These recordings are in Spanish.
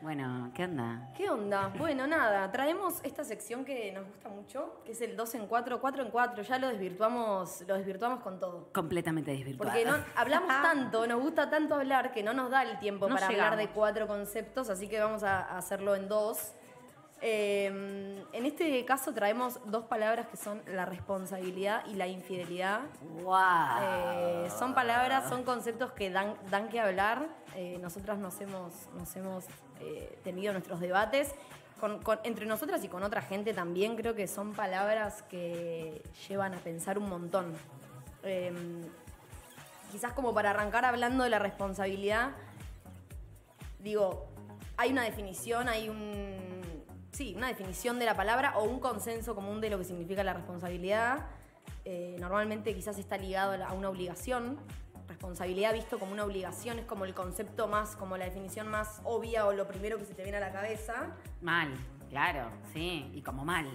Bueno, ¿qué onda? ¿Qué onda? Bueno, nada, traemos esta sección que nos gusta mucho, que es el 2 en 4, 4 en 4. Ya lo desvirtuamos, lo desvirtuamos con todo. Completamente desvirtuado. Porque no, hablamos tanto, nos gusta tanto hablar que no nos da el tiempo No para hablar llegamos. de cuatro conceptos, así que vamos a, a hacerlo en dos. Eh, en este caso traemos dos palabras que son la responsabilidad y la infidelidad. ¡Wow! Eh, son palabras, son conceptos que dan, dan que hablar. Eh, nosotras nos hemos, nos hemos eh, tenido nuestros debates. Con- con- entre nosotras y con otra gente también creo que son palabras que llevan a pensar un montón. Eh, quizás como para arrancar hablando de la responsabilidad, digo, hay una definición, hay un. Sí, una definición de la palabra o un consenso común de lo que significa la responsabilidad. Eh, normalmente quizás está ligado a una obligación. Responsabilidad visto como una obligación es como el concepto más, como la definición más obvia o lo primero que se te viene a la cabeza. Mal, claro, sí, y como mal.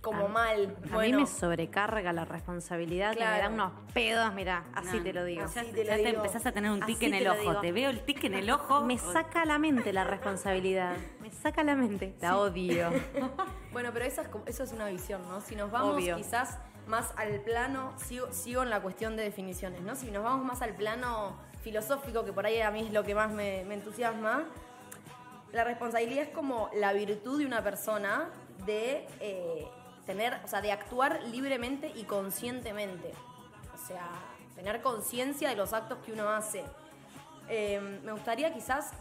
Como mal. A mí me sobrecarga la responsabilidad que me Claro. da unos pedos, mira, así No, te lo digo. Ya, te ya lo te digo. empezás a tener un tic Así en el ojo. digo. Te veo el tic en el ojo. Me saca la mente la responsabilidad. Me saca la mente. La odio. Bueno, pero esa es, como- eso es una visión, ¿no? Si nos vamos Obvio. quizás más al plano, sigo, sigo en la cuestión de definiciones, ¿no? Si nos vamos más al plano filosófico, que por ahí a mí es lo que más me, me entusiasma, la responsabilidad es como la virtud de una persona de eh, tener, o sea, de actuar libremente y conscientemente. O sea, tener conciencia de los actos que uno hace. Eh, me gustaría quizás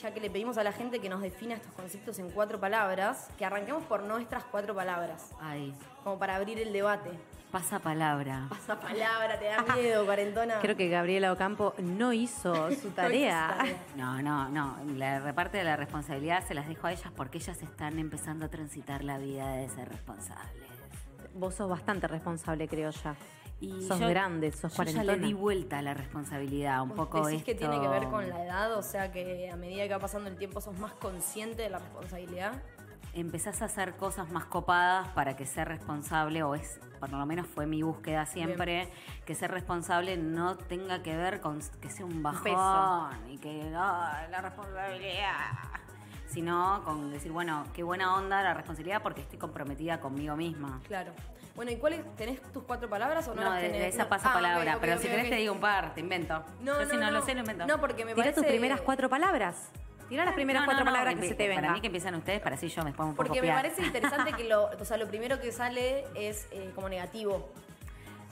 ya que le pedimos a la gente que nos defina estos conceptos en cuatro palabras, que arranquemos por nuestras cuatro palabras, Ay, como para abrir el debate. Pasa palabra. Pasa palabra, te da miedo, cuarentona. Creo que Gabriela Ocampo no hizo su tarea. No, no, no. La reparte de la responsabilidad se las dejo a ellas porque ellas están empezando a transitar la vida de ser responsables. Vos sos bastante responsable, creo ya. Y sos yo- grande, sos yo ya cuarentona. le di vuelta a la responsabilidad, un ¿Vos poco decís que tiene que ver con la edad? O sea, que a medida que va pasando el tiempo sos más consciente de la responsabilidad. Empezás a hacer cosas más copadas para que ser responsable, o es, por lo menos fue mi búsqueda siempre, que ser responsable no tenga que ver con que sea un bajón peso. y que "Ay, la responsabilidad. Sino con decir, bueno, qué buena onda la responsabilidad porque estoy comprometida conmigo misma. Claro. Bueno, ¿y cuáles? ¿Tenés tus cuatro palabras o no, No, las tenés? de esa pasa Ah, palabra, pero si querés te digo un par, te invento. No, Yo si no, no, no. lo sé, lo invento. No, porque me Tira parece... tus primeras cuatro palabras. Tira las primeras No, cuatro no, palabras que que se te Para vengan. mí que empiezan ustedes, para así yo me puedo un poco Porque me parece interesante que lo, o sea, lo primero que sale es eh, como negativo.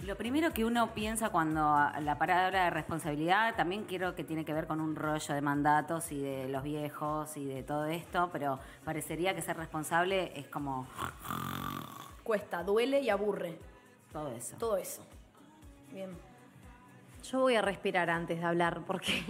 Lo primero que uno piensa cuando a- la palabra de responsabilidad también quiero que tiene que ver con un rollo de mandatos y de los viejos y de todo esto, pero parecería que ser responsable es como Cuesta, duele y aburre. todo eso. Todo eso. Bien. Yo voy a respirar antes de hablar, porque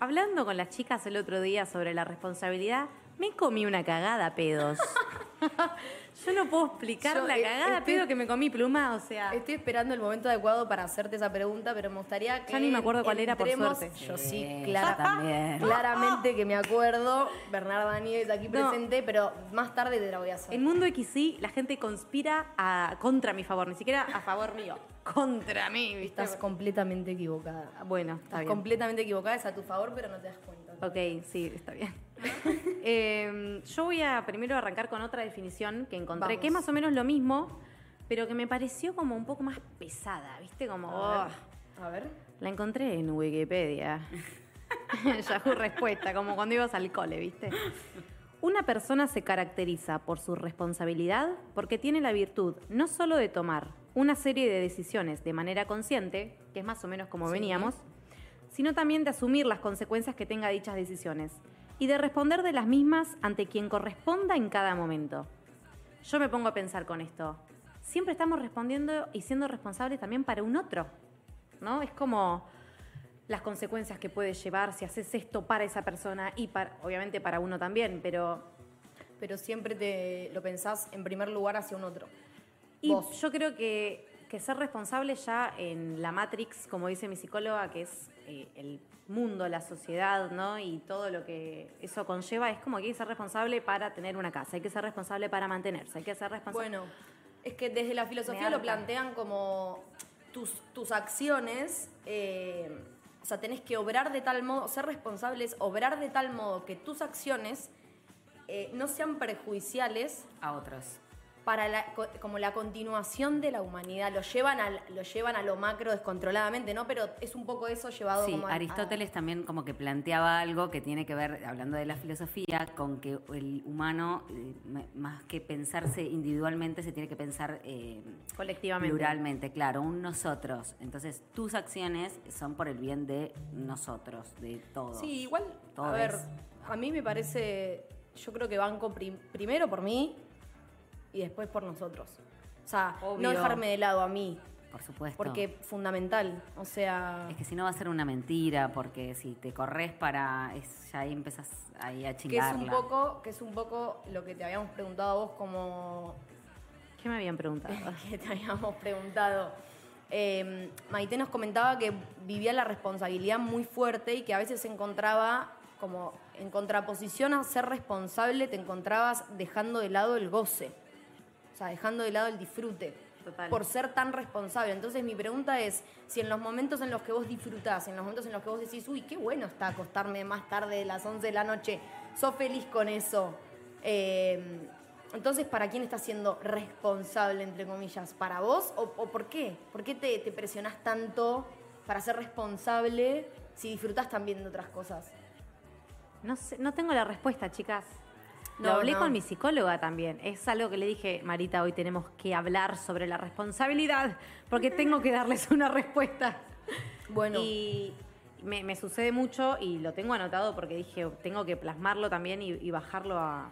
hablando con las chicas el otro día sobre la responsabilidad, me comí una cagada pedos. Yo no puedo explicar Yo, la eh, cagada estoy- pedo que me comí pluma, o sea. Estoy esperando el momento adecuado para hacerte esa pregunta, pero me gustaría que. Ya ni me acuerdo cuál era, por suerte. Yo sí, Sí, clara- yo también. claramente que me acuerdo. Bernarda Nieves aquí No. presente, pero más tarde te la voy a hacer. En Mundo XY la gente conspira a, contra mi favor, ni siquiera a favor mío. Contra mí, ¿viste? Estás completamente equivocada. Bueno, está Estás bien. completamente equivocada, es a tu favor, pero no te das cuenta. Ok, sí, está bien. Eh, yo voy a primero arrancar con otra definición que encontré, Vamos. que es más o menos lo mismo, pero que me pareció como un poco más pesada, ¿viste? Como, A oh, ver. A ver. la encontré en Wikipedia. Yahoo Respuesta, como cuando ibas al cole, ¿viste? Una persona se caracteriza por su responsabilidad porque tiene la virtud no solo de tomar una serie de decisiones de manera consciente, que es más o menos como Sí. veníamos, sino también de asumir las consecuencias que tenga dichas decisiones y de responder de las mismas ante quien corresponda en cada momento. Yo me pongo a pensar con esto. Siempre estamos respondiendo y siendo responsables también para un otro, ¿no? Es como las consecuencias que puede llevar si haces esto para esa persona y para, obviamente para uno también, pero Pero siempre te lo pensás en primer lugar hacia un otro. y Vos. yo creo que, que ser responsable ya en la Matrix, como dice mi psicóloga, que es eh, el mundo, la sociedad, ¿no? Y todo lo que eso conlleva, es como que hay que ser responsable para tener una casa, hay que ser responsable para mantenerse, hay que ser responsable. Bueno, es que desde la filosofía lo plantean como tus, tus acciones eh, O sea, tenés que obrar de tal modo, ser responsables, obrar de tal modo que tus acciones eh, no sean perjudiciales A otros. Para la, co- como la continuación de la humanidad. Lo llevan, al, lo llevan a lo macro descontroladamente, ¿no? Pero es un poco eso llevado Sí, como a- a- Aristóteles también como que planteaba algo que tiene que ver, hablando de la filosofía, con que el humano, eh, más que pensarse individualmente, se tiene que pensar eh, Colectivamente. pluralmente, claro, un nosotros. Entonces, tus acciones son por el bien de nosotros, de todos. Sí, igual, a ver, a mí me parece, yo creo que banco prim- primero por mí y después por nosotros. O sea, no dejarme de lado a mí, Por supuesto. porque fundamental. O sea, Es que si no va a ser una mentira, porque si te corres para... Es, ya ahí empezás ahí a que es chingarla. un poco, que es un poco lo que te habíamos preguntado a vos como ¿Qué me habían preguntado? que te habíamos preguntado. Eh, Maite nos comentaba que vivía la responsabilidad muy fuerte y que a veces se encontraba como en contraposición a ser responsable, te encontrabas dejando de lado el goce, o sea, dejando de lado el disfrute. Total. Por ser tan responsable. Entonces, mi pregunta es: si en los momentos en los que vos disfrutás, en los momentos en los que vos decís, uy, qué bueno está acostarme más tarde de las 11 de la noche, sos feliz con eso. Eh, entonces, ¿para quién estás siendo responsable, entre comillas? ¿Para vos o, o por qué? ¿Por qué te, te presionás tanto para ser responsable si disfrutás también de otras cosas? No, sé, no tengo la respuesta, chicas. Lo No, hablé no. con mi psicóloga también. Es algo que le dije, Marita, hoy tenemos que hablar sobre la responsabilidad, porque tengo que darles una respuesta. Bueno, Y me, me sucede mucho y lo tengo anotado porque dije, tengo que plasmarlo también y, y bajarlo a,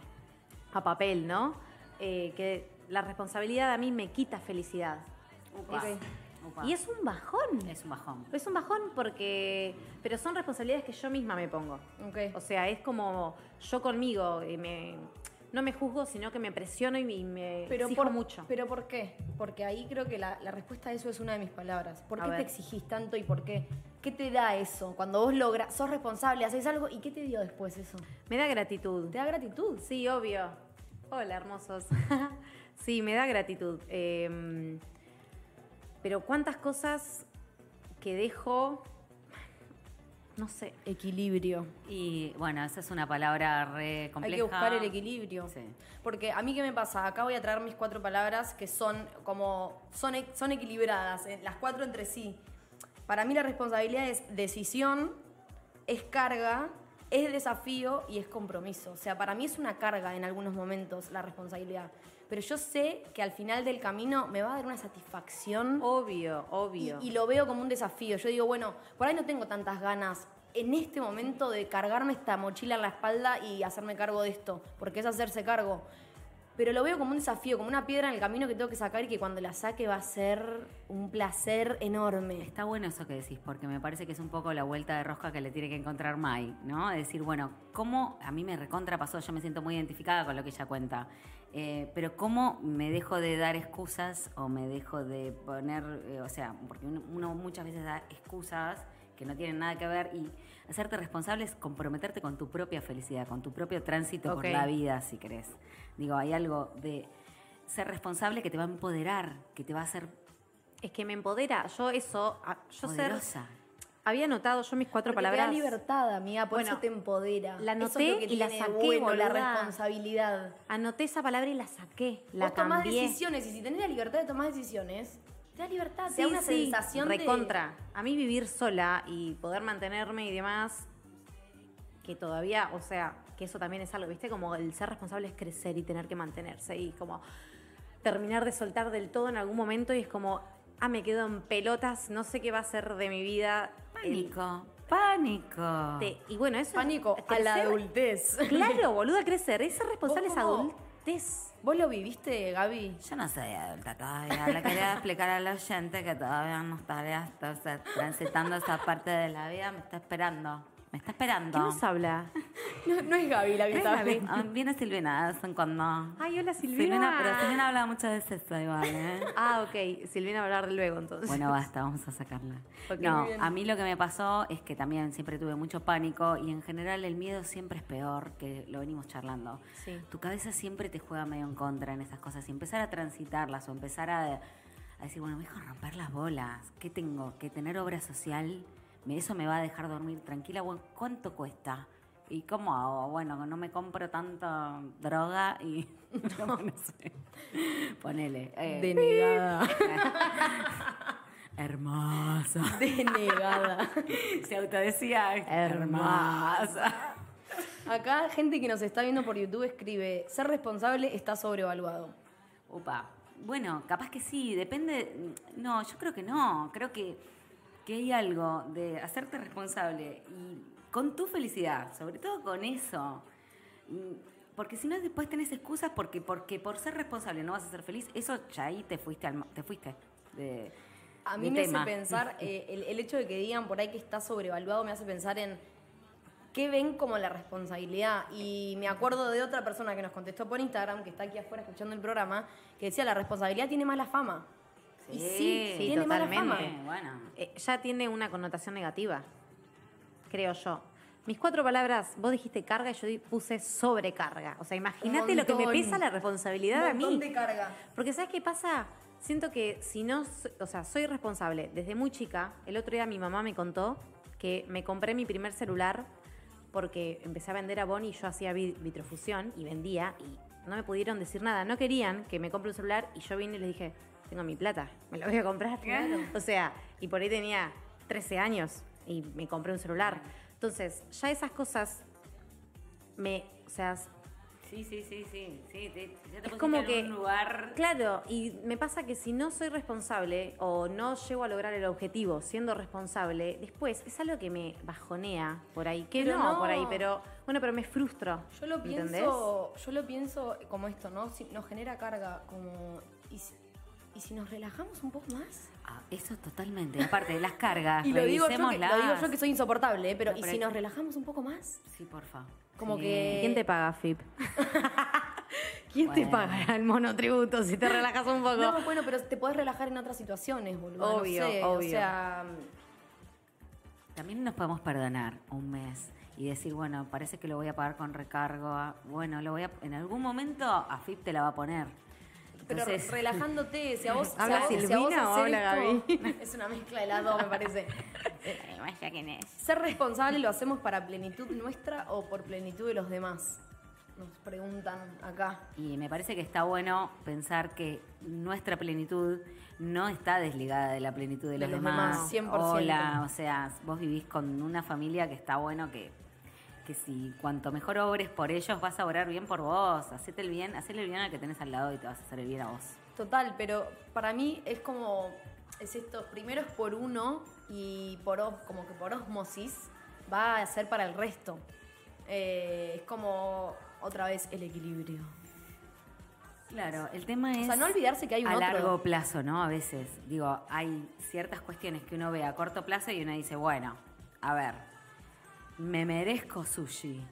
a papel, ¿no? Eh, que la responsabilidad a mí me quita felicidad. Upa, Y es un bajón. Es un bajón. Es un bajón porque... Pero son responsabilidades que yo misma me pongo. ok. O sea, es como yo conmigo, y me, no me juzgo, sino que me presiono y me, Pero exijo por, mucho. ¿Pero por qué? Porque ahí creo que la, la respuesta a eso es una de mis palabras. ¿Por A qué te exigís tanto y por qué? ¿Qué te da eso? Cuando vos logras, sos responsable, haces algo, ¿y qué te dio después eso? Me da gratitud. ¿Te da gratitud? Sí, obvio. Hola, hermosos. sí, me da gratitud. Eh, pero cuántas cosas que dejo, no sé. Equilibrio. Y bueno, esa es una palabra re compleja. Hay que buscar el equilibrio. Sí. Porque a mí, ¿qué me pasa? Acá voy a traer mis cuatro palabras que son como. son, e- son equilibradas, eh, las cuatro entre sí. Para mí, la responsabilidad es decisión, es carga, es desafío y es compromiso. O sea, para mí es una carga en algunos momentos la responsabilidad. Pero yo sé que al final del camino me va a dar una satisfacción. Obvio, Y, obvio. y lo veo como un desafío. Yo digo, bueno, por ahí no tengo tantas ganas en este momento de cargarme esta mochila en la espalda y hacerme cargo de esto, porque es hacerse cargo. Pero lo veo como un desafío, como una piedra en el camino que tengo que sacar y que cuando la saque va a ser un placer enorme. Está bueno eso que decís, porque me parece que es un poco la vuelta de rosca que le tiene que encontrar Mai, ¿no? Es decir, bueno, ¿cómo a mí me recontra pasó? Yo me siento muy identificada con lo que ella cuenta. Eh, pero ¿cómo me dejo de dar excusas o me dejo de poner, eh, o sea, porque uno, uno muchas veces da excusas que no tienen nada que ver y hacerte responsable es comprometerte con tu propia felicidad, con tu propio tránsito por Ok. la vida, si querés. Digo, hay algo de ser responsable que te va a empoderar, que te va a hacer Es que me empodera. Yo eso, yo ser... Había anotado yo mis cuatro Porque te palabras. da libertad, amiga, por Bueno, eso te empodera. la es anoté que y la de saqué, bueno, la responsabilidad. Anoté esa palabra y la saqué. La Vos tomás cambié. decisiones y si tenés la libertad de tomar decisiones, te da libertad, te Sí, da una sí, sensación de... recontra. A mí vivir sola y poder mantenerme y demás, que todavía, o sea, que eso también es algo, ¿viste? Como el ser responsable es crecer y tener que mantenerse y como terminar de soltar del todo en algún momento y es como, ah, me quedo en pelotas, no sé qué va a ser de mi vida. El- Pánico, pánico. te- y bueno, eso es Pánico a la adultez. Claro, boluda, crecer. Ese responsable es adultez. ¿Vos lo viviste, Gaby? Yo no soy adulta todavía. Le quería explicar a la oyente que todavía no estaría transitando esa parte de la vida. Me está esperando. Me está esperando. ¿Quién nos habla? No, no es Gaby la que está hablando. Ah, Viene Silvina en cuando. Ay, hola Silvina, pero Silvina habla mucho de sexo igual, ¿eh? Ah, ok. Silvina va a hablar luego entonces. Bueno, basta, vamos a sacarla. No, a mí lo que me pasó es que también siempre tuve mucho pánico y en general el miedo siempre es peor, que lo venimos charlando. Sí. Tu cabeza siempre te juega medio en contra en esas cosas y empezar a transitarlas o empezar a, a decir, bueno, me dejo romper las bolas. ¿Qué tengo? ¿Que tener obra social? Eso me va a dejar dormir tranquila. Bueno, ¿cuánto cuesta? ¿Y cómo hago? Bueno, no me compro tanta droga y no, no sé. Ponele. eh, Denegada. hermosa. Denegada. Se autodecía hermosa. Acá, gente que nos está viendo por YouTube escribe: ser responsable está sobrevaluado. Upa. Bueno, capaz que sí, depende. No, yo creo que no. Creo que, que hay algo de hacerte responsable y con tu felicidad, sobre todo con eso. Mm, Porque si no, después tenés excusas porque, porque por ser responsable no vas a ser feliz. Eso ya ahí te fuiste. al te fuiste de, A mí de me tema. hace pensar, eh, el, el hecho de que digan por ahí que está sobrevaluado me hace pensar en qué ven como la responsabilidad. Y me acuerdo de otra persona que nos contestó por Instagram, que está aquí afuera escuchando el programa, que decía la responsabilidad tiene mala fama. Y sí, Sí, tiene mala fama. totalmente. Bueno. Eh, ya tiene una connotación negativa, creo yo. Mis cuatro palabras, vos dijiste carga y yo puse sobrecarga. O sea, imagínate lo que me pesa la responsabilidad a Un mí. montón de carga. Porque ¿sabes qué pasa? Siento que si no, o sea, soy responsable desde muy chica. El otro día mi mamá me contó que me compré mi primer celular porque empecé a vender a Bonnie y yo hacía vi- vitrofusión y vendía y no me pudieron decir nada. No querían que me compre un celular y yo vine y les dije, tengo mi plata, me lo voy a comprar. Claro. O sea, y por ahí tenía 13 años y me compré un celular. Entonces, ya esas cosas me, o sea, Sí, sí, sí, sí. sí te, ya te es como en que. un lugar. Claro, y me pasa que si no soy responsable o no llego a lograr el objetivo siendo responsable, después es algo que me bajonea por ahí. Que no, no. por ahí, pero. Bueno, pero me frustro. Yo lo ¿entendés? pienso, yo lo pienso como esto, ¿no? Si nos genera carga, como y si, y si nos relajamos un poco más. Ah, eso totalmente. Aparte de las cargas, Y lo digo, yo que, lo digo yo que soy insoportable, ¿eh? pero No, ¿y pero si nos relajamos un poco más? Sí, porfa. Como Sí. que- ¿Quién te paga, FIP? ¿Quién te pagará el monotributo si te relajas un poco? No, bueno, pero te podés relajar en otras situaciones, boludo. Obvio, no sé, obvio. O sea, También nos podemos perdonar un mes y decir, bueno, parece que lo voy a pagar con recargo. ah, Bueno, lo voy a, en algún momento AFIP te la va a poner. Pero relajándote, si a vos, ¿Habla vos- si a vos Silvina o hacer habla esto- Es una mezcla de las dos, me parece. quién es. ¿Ser responsable lo hacemos para plenitud nuestra o por plenitud de los demás? Nos preguntan acá. Y me parece que está bueno pensar que nuestra plenitud no está desligada de la plenitud de De los, los demás. demás, 100%. Hola, o sea, vos vivís con una familia que está bueno que, que si cuanto mejor obres por ellos, vas a obrar bien por vos. Hacete el bien, hacele el bien al que tenés al lado y te vas a hacer el bien a vos. Total, pero para mí es como, es esto, primero es por uno y por como que por osmosis va a ser para el resto. Eh, es como otra vez el equilibrio. Claro, el tema es. sea, no olvidarse que hay un A otro. largo plazo, ¿no? A veces. Digo, hay ciertas cuestiones que uno ve a corto plazo y uno dice, bueno, a ver, me merezco sushi.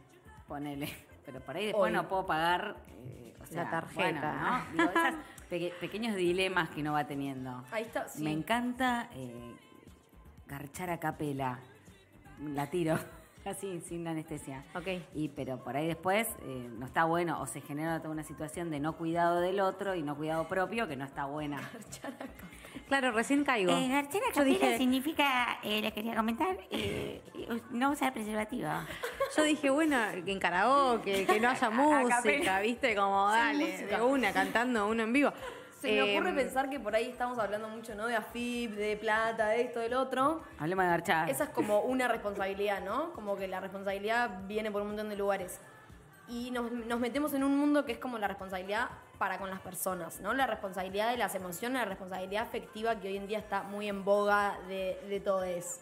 Ponele. Pero por ahí después Hoy. no puedo pagar. eh, o sea, La tarjeta. bueno, ¿no? Digo, peque- pequeños dilemas que uno va teniendo. Ahí está, sí. Me encanta eh, garchar a capela. La tiro. Así, sin anestesia. Ok. Y pero por ahí después eh, no está bueno o se genera toda una situación de no cuidado del otro y no cuidado propio que no está buena. Claro, recién caigo. Eh, garchar a Yo capela dije- significa, eh, le quería comentar, no usar preservativo. Yo dije, bueno, que en karaoke, que no haya música, ¿viste? Como dale, música. de una, cantando uno en vivo. Se me ocurre Em, pensar que por ahí estamos hablando mucho, ¿no? De AFIP, de plata, de esto, del otro. Hablemos de garchar. Esa es como una responsabilidad, ¿no? Como que la responsabilidad viene por un montón de lugares. Y nos, nos metemos en un mundo que es como la responsabilidad para con las personas, ¿no? La responsabilidad de las emociones, la responsabilidad afectiva que hoy en día está muy en boga de, de todo eso.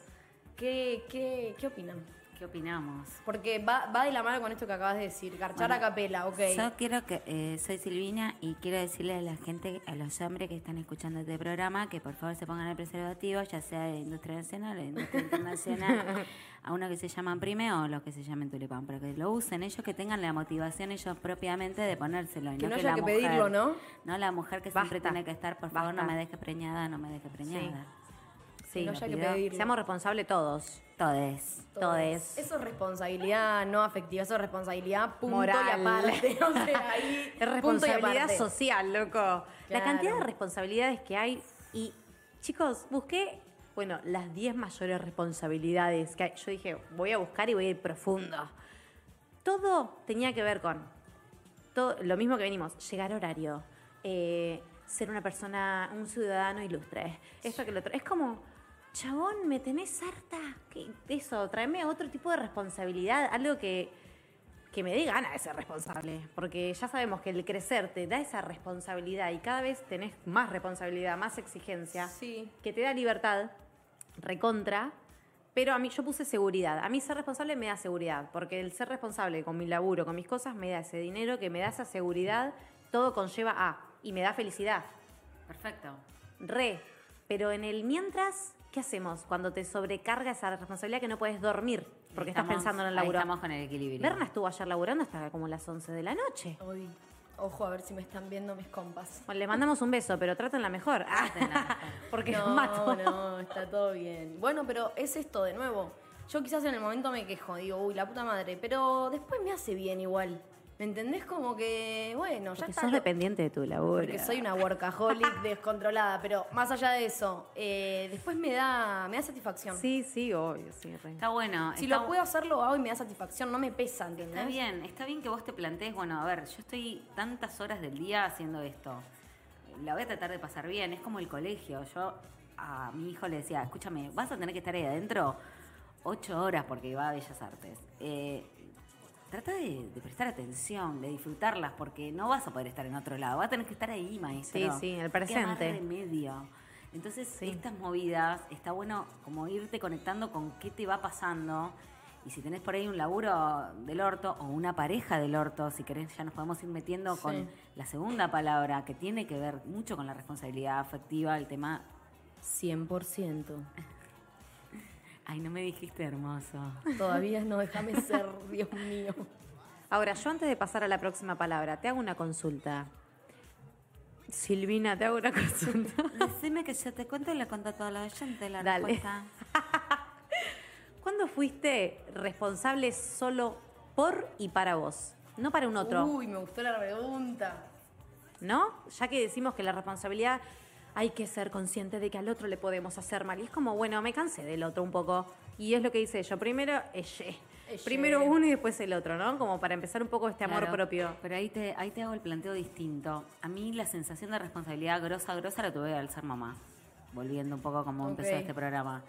¿Qué, qué, ¿Qué opinan? ¿Qué opinamos? Porque va, va de la mano con esto que acabas de decir, garchar Bueno, a capela, ok. Yo quiero que, eh, soy Silvina y quiero decirle a la gente, a los hombres que están escuchando este programa, que por favor se pongan el preservativo, ya sea de industria nacional o de industria internacional, a uno que se llaman Prime o los que se llamen Tulipán, pero que lo usen ellos, que tengan la motivación ellos propiamente de ponérselo. Y Que no que haya la que mujer- pedirlo, ¿no? No la mujer que siempre tiene que estar, por favor, Basta. no me deje preñada, no me deje preñada. Sí, no haya que pedirlo. Seamos responsables todos. Todes. Todes. Eso es responsabilidad no afectiva, eso es responsabilidad punto Moral. y aparte. O sea, ahí, Es responsabilidad social, loco. La cantidad de responsabilidades que hay. Y, chicos, busqué Bueno, las 10 mayores responsabilidades que hay. Yo dije, voy a buscar y voy a ir profundo. Todo tenía que ver con todo, lo mismo que venimos, llegar a horario, eh, ser una persona, un ciudadano ilustre, esto que lo otro. Es como, chabón, me tenés harta. ¿Qué- Eso, tráeme otro tipo de responsabilidad, algo que, que me dé gana de ser responsable. Porque ya sabemos que el crecer te da esa responsabilidad y cada vez tenés más responsabilidad, más exigencia, Sí. que te da libertad, recontra. Pero a mí yo puse seguridad. A mí ser responsable me da seguridad, porque el ser responsable con mi laburo, con mis cosas, me da ese dinero que me da esa seguridad, todo conlleva a y me da felicidad. Perfecto. Re. Pero en el mientras, ¿qué hacemos cuando te sobrecarga esa responsabilidad que no puedes dormir porque estás pensando en el ahí laburo? Estamos con el equilibrio. Berna estuvo ayer laburando hasta como las 11 de la noche. Hoy, ojo a ver si me están viendo mis compas. Bueno, les mandamos un beso, pero trátenla mejor. Trátenla mejor. porque no, mato. no, está todo bien. Bueno, pero es esto de nuevo. Yo quizás en el momento me quejo, digo, uy, la puta madre, pero después me hace bien igual. ¿Me entendés? Como que, bueno, ya Porque está. sos lo- dependiente de tu laburo. Porque soy una workaholic descontrolada, pero más allá de eso, eh, después me da, me da satisfacción. Sí, sí, obvio, sí. re. Está bueno. Si está lo puedo hacer, lo hago y me da satisfacción, no me pesa, ¿entendés? Está bien, está bien que vos te plantees, bueno, a ver, yo estoy tantas horas del día haciendo esto. La voy a tratar de pasar bien, es como el colegio. Yo a mi hijo le decía, escúchame, vas a tener que estar ahí adentro ocho horas porque va a Bellas Artes. Eh, trata de, de prestar atención, de disfrutarlas, porque no vas a poder estar en otro lado, vas a tener que estar ahí, maestro. Sí, sí, en el presente. remedio. Entonces, estas movidas, está bueno como irte conectando con qué te va pasando. Y si tenés por ahí un laburo del orto o una pareja del orto, si querés ya nos podemos ir metiendo Sí. con la segunda palabra, que tiene que ver mucho con la responsabilidad afectiva, el tema... 100%. Ay, no me dijiste hermoso. Todavía no, déjame ser, Dios mío. Ahora, yo antes de pasar a la próxima palabra, te hago una consulta. Silvina, te hago una consulta. Decime que yo te cuento y le cuento a toda la gente la Dale. respuesta. ¿Cuándo fuiste responsable solo por y para vos? No para un otro, Uy, me gustó la pregunta. ¿no? Ya que decimos que la responsabilidad hay que ser consciente de que al otro le podemos hacer mal. Y es como, bueno, me cansé del otro un poco. Y es lo que hice yo. Primero, ella. Ella. Primero uno y después el otro, ¿no? Como para empezar un poco este amor Claro, propio. Pero ahí te, ahí te hago el planteo distinto. A mí la sensación de responsabilidad grosa, grosa la tuve al ser mamá. Volviendo un poco como empezó este programa.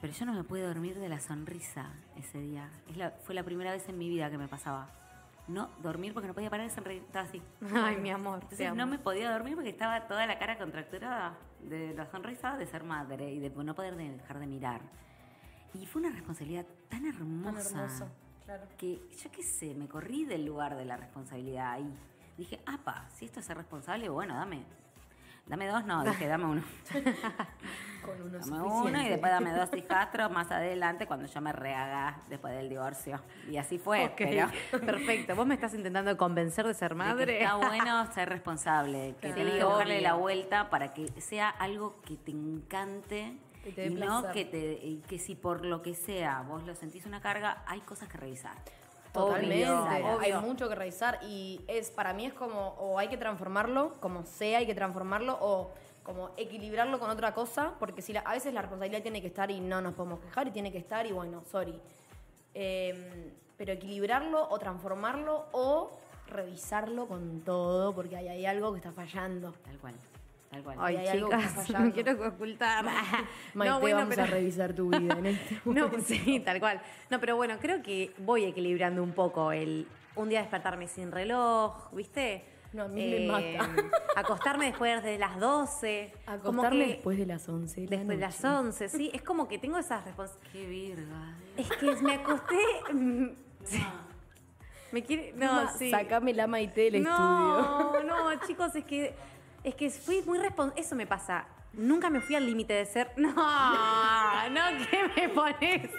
Pero yo no me pude dormir de la sonrisa ese día. Es la, fue la primera vez en mi vida que me pasaba. No dormir porque no podía parar de sonreír. Estaba así. Ay, mi amor. te Entonces amo. no me podía dormir porque estaba toda la cara contracturada de la sonrisa de ser madre y de no poder de- dejar de mirar. Y fue una responsabilidad tan Tan hermosa hermoso, claro. que yo qué sé, me corrí del lugar de la responsabilidad y dije, apa, si esto es ser responsable, bueno, dame. Dame dos, no, dije, dame uno. Con uno Dame uno y después dame dos hijastros más adelante cuando yo me rehaga después del divorcio. Y así fue, Ok, pero Perfecto. ¿Vos me estás intentando convencer de ser de que madre? está bueno ser responsable, que Claro. tenés que obvio. la vuelta para que sea algo que te encante te y no que te y que si por lo que sea vos lo sentís una carga, hay cosas que revisar. Totalmente, Obvio, hay mucho que revisar y es para mí es como o hay que transformarlo, como sea hay que transformarlo o como equilibrarlo con otra cosa, porque si la- a veces la responsabilidad tiene que estar y no nos podemos quejar y tiene que estar y bueno, sorry. Eh, pero equilibrarlo o transformarlo o revisarlo con todo, porque ahí hay algo que está fallando. Tal cual. Tal cual. Ay, hay algo que chicas, está fallando. no quiero ocultar. Maite, no, bueno, vamos pero... a revisar tu vida en este No, momento. sí, tal cual. No, pero bueno, creo que voy equilibrando un poco el un día despertarme sin reloj, ¿viste? No, a mí me mata. Acostarme después de las 12. como Acostarme que después de las 11 de la después de las noche. 11, sí. Es como que tengo esas responsabilidades. Qué virga. Es que me acosté. mm, sí. Me quiere. No, Ma, sí. Sacame la Maite del estudio. No, no, chicos, es que es que fui muy responsable. Eso me pasa. Nunca me fui al límite de ser. No, no, ¿qué me pones?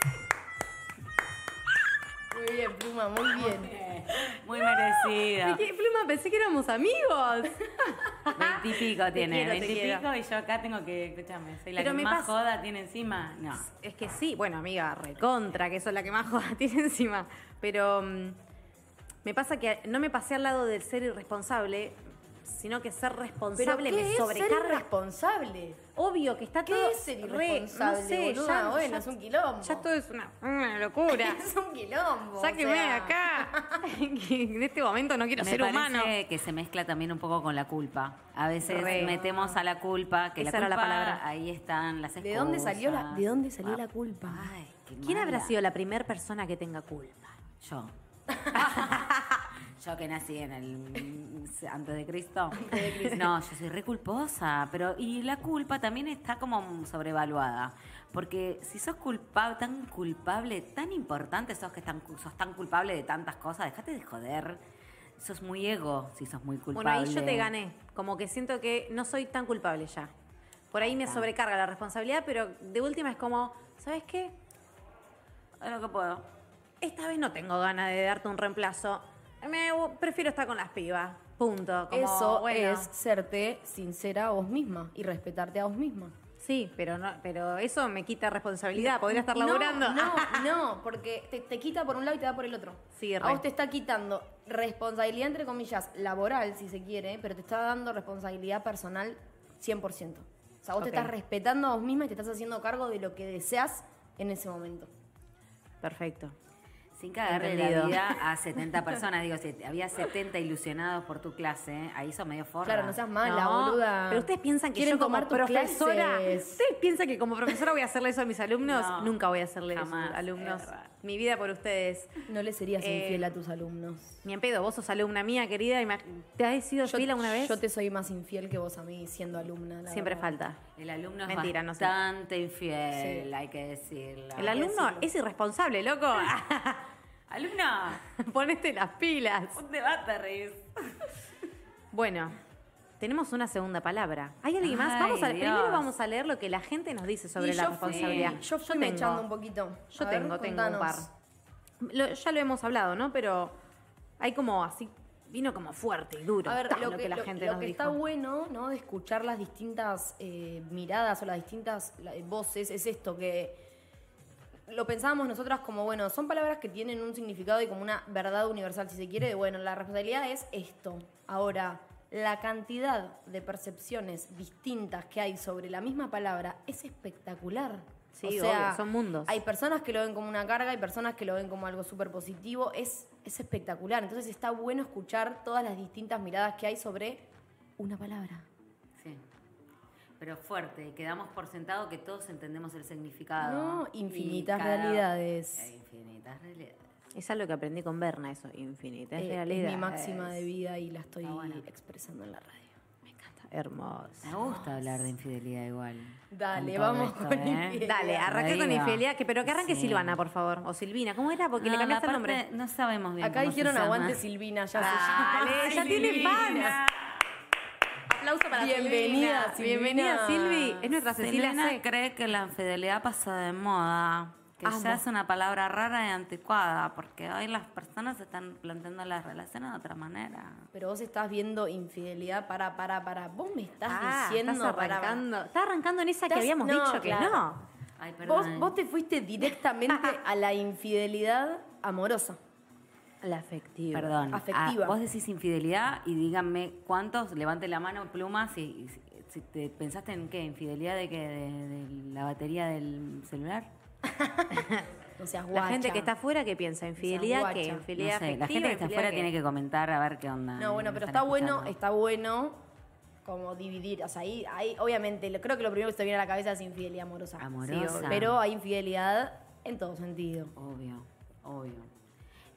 Muy bien, Pluma, muy bien. Muy merecida. ¿Qué, Pluma, pensé que éramos amigos. Veintipico tiene, veintipico y yo acá tengo que, escúchame, soy la Pero que más pasa- joda tiene encima. No. Es que sí, bueno, amiga, recontra, que eso es la que más joda tiene encima. Pero mm, me pasa que no me pasé al lado del ser irresponsable. Sino que ser ¿Pero responsable qué me es ser irresponsable? Obvio que está ¿Qué todo. es ser re- irresponsable, no sé, boluda? ya- Bueno, ya- es un quilombo. Ya todo es una, una locura. Es un quilombo. o Sáqueme de sea. acá. Que en este momento no quiero Me ser parece humano. que se mezcla también un poco con la culpa. A veces Re. metemos a la culpa, que Esa la era la culpa, palabra. ahí están las excusas. ¿De dónde salió la, de dónde salió la culpa? Ay, qué ¿Quién habrá sido la primera persona que tenga culpa? Yo. yo que nací en el antes de Cristo. No, yo soy re culposa, pero y la culpa también está como sobrevaluada, porque si sos culpable, tan culpable, tan importante sos que tan, sos tan culpable de tantas cosas, déjate de joder. Sos muy ego si sos muy culpable. Bueno, ahí yo te gané. Como que siento que no soy tan culpable ya. Por ahí me sobrecarga la responsabilidad, pero de última es como, ¿sabes qué? Es lo que puedo. Esta vez no tengo ganas de darte un reemplazo. Me prefiero estar con las pibas. Punto. Como, Eso bueno, es serte sincera a vos misma y respetarte a vos misma. Sí, pero no, pero eso me quita responsabilidad. Podría estar No, laburando. No, no, porque te, te quita por un lado y te da por el otro. Sí, a re. vos te está quitando responsabilidad, entre comillas, laboral, si se quiere, pero te está dando responsabilidad personal 100%. O sea, vos te estás respetando a vos misma y te estás haciendo cargo de lo que deseas en ese momento. Perfecto. Sin cagarle la Entendido. vida a 70 personas. Digo, si había 70 ilusionados por tu clase, ahí sos medio forra. Claro, no seas mala, No, boluda. Pero ustedes piensan que Quieren yo como profesora, clases. ustedes piensan que como profesora voy a hacerle eso a mis alumnos, No, nunca voy a hacerle eso a mis alumnos. Erra. Mi vida por ustedes. No le serías Eh, infiel a tus alumnos. Ni en pedo, vos sos alumna mía, querida, ¿te has sido Yo, fiel alguna vez? yo te soy más infiel que vos a mí siendo alumna. la Siempre verdad. falta. El alumno Mentira, es no sé. bastante infiel, Sí. hay que decirlo. El alumno es irresponsable, loco. Alumna, Ponete las pilas. un debate, Riz. Bueno, tenemos una segunda palabra. ¿Hay alguien más? Ay, Vamos a, Dios. primero vamos a leer lo que la gente nos dice sobre Y la yo fui- responsabilidad. yo fui tengo. mechando un poquito. Yo A ver, tengo, tengo un par. contanos. Lo- ya lo hemos hablado, ¿no? Pero hay como así, vino como fuerte y duro. A ver, lo, que, la lo- gente lo nos que dijo. está bueno, ¿no? De escuchar las distintas eh, miradas o las distintas la- voces es esto, que lo pensábamos nosotras como, bueno, son palabras que tienen un significado y como una verdad universal, si se quiere, de, bueno, la responsabilidad es esto. Ahora, la cantidad de percepciones distintas que hay sobre la misma palabra es espectacular. Sí, o sea, obvio, son mundos. Hay personas que lo ven como una carga, hay personas que lo ven como algo súper positivo. Es, es espectacular. Entonces está bueno escuchar todas las distintas miradas que hay sobre una palabra. Pero fuerte, quedamos por sentado que todos entendemos el significado. No, infinitas cada- realidades. Eh, Infinitas realidades. Es algo que aprendí con Berna, eso, infinita. Es Eh, es mi máxima de vida y la estoy expresando en la radio. Me encanta. Hermoso. Me gusta hablar de infidelidad igual. Dale, Con vamos esto, con ¿eh? infidelidad. Dale, arranqué con infidelidad, que, pero que arranque Sí. Silvana, por favor. O Silvina, ¿cómo era? Porque le cambiaste el nombre. No sabemos bien. Acá cómo dijeron se llama. aguante Silvina, ya Dale, se ya tiene fans. Aplauso para Bienvenida, Silvina. Bienvenida, Silvi. Es nuestra Cecilia Silvina C. cree que la infidelidad pasa de moda, que Amo. ya es una palabra rara y anticuada, porque hoy las personas están planteando las relaciones de otra manera. Pero vos estás viendo infidelidad para, para, para. Vos me estás Ah, diciendo estás para- arrancando. Estás arrancando en esa que habíamos no, dicho que claro. no. Ay, Vos, vos te fuiste directamente a la infidelidad amorosa. La afectiva. Perdón. Afectiva. Ah, vos decís infidelidad y díganme cuántos, levante la mano, pluma, si, te pensaste en qué, infidelidad de qué, de, de la batería del celular. No seas La guacha. gente que está afuera, ¿qué piensa? ¿Infidelidad guacha. qué? No No ¿Infidelidad sé, la afectiva? gente que está ¿Infidelidad afuera tiene que comentar a ver qué onda. No, bueno, pero está bueno, está bueno como dividir. O sea, ahí, ahí obviamente, lo- creo que lo primero que se viene a la cabeza es infidelidad amorosa. Amorosa. Sí, pero hay infidelidad en todo sentido. Obvio, obvio.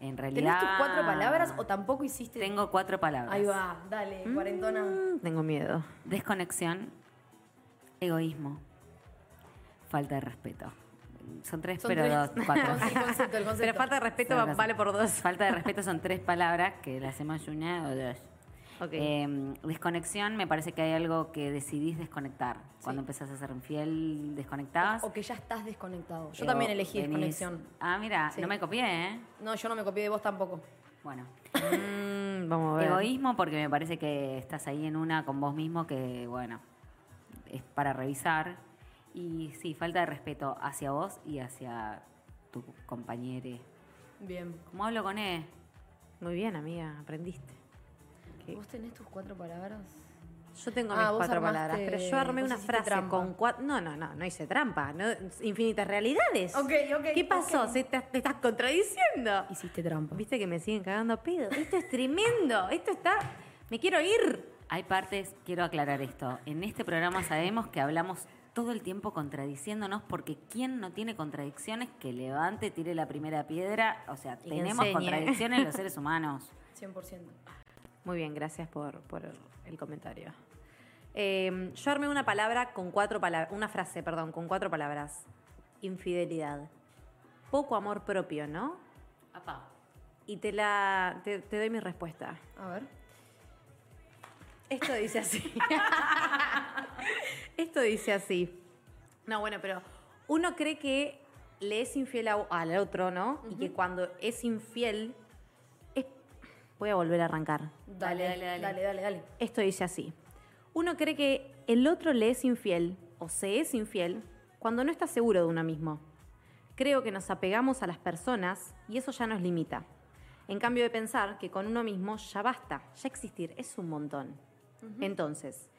En realidad. ¿Tenés tus cuatro palabras o tampoco hiciste? Tengo cuatro palabras. Ahí va, dale, cuarentona. Mm, Tengo miedo. Desconexión, egoísmo, falta de respeto. Son tres, Son pero tres. dos, cuatro. El concepto, el concepto. Pero falta de respeto Son vale por dos. Falta de respeto son tres palabras que las hacemos una o dos. Ok. Eh, desconexión, me parece que hay algo que decidís desconectar. Cuando empezás a ser infiel, desconectás. O que ya estás desconectado. Yo también elegí venís- desconexión. Ah, mira, Sí. no me copié, ¿eh? No, yo no me copié de vos tampoco. Bueno. Mm, vamos a ver. Egoísmo porque me parece que estás ahí en una con vos mismo que, bueno, es para revisar. Y sí, falta de respeto hacia vos y hacia tu compañero. Bien. ¿Cómo hablo con él? Muy bien, amiga, aprendiste. Que ¿Vos tenés tus cuatro palabras? yo tengo Ah, mis cuatro armaste- palabras, pero yo armé una frase trampa. con cuatro. No, no, no, no hice trampa. No, infinitas realidades. Ok, ok, ¿Qué pasó? te, te estás contradiciendo. Hiciste trampa. Viste que me siguen cagando a pedo. Esto es tremendo. Esto está. Me quiero ir. Hay partes, quiero aclarar esto. En este programa sabemos que hablamos todo el tiempo contradiciéndonos porque ¿quién no tiene contradicciones que levante, tire la primera piedra? O sea, Y tenemos enseñe. contradicciones los seres humanos. 100%. Muy bien, gracias por, por el comentario. Eh, yo armé una palabra con cuatro palabras, una frase, perdón, con cuatro palabras. Infidelidad. Poco amor propio, ¿no? Apá. Y te la. te, te doy mi respuesta. A ver. Esto dice así. Esto dice así. No, bueno, pero uno cree que le es infiel a- al otro, ¿no? Y que cuando es infiel. Voy a volver a arrancar. Dale, Dale, dale, dale, dale. dale, dale. Esto dice así. Uno cree que el otro le es infiel o se es infiel cuando no está seguro de uno mismo. Creo que nos apegamos a las personas y eso ya nos limita. En cambio de pensar que con uno mismo ya basta, ya existir es un montón. Entonces,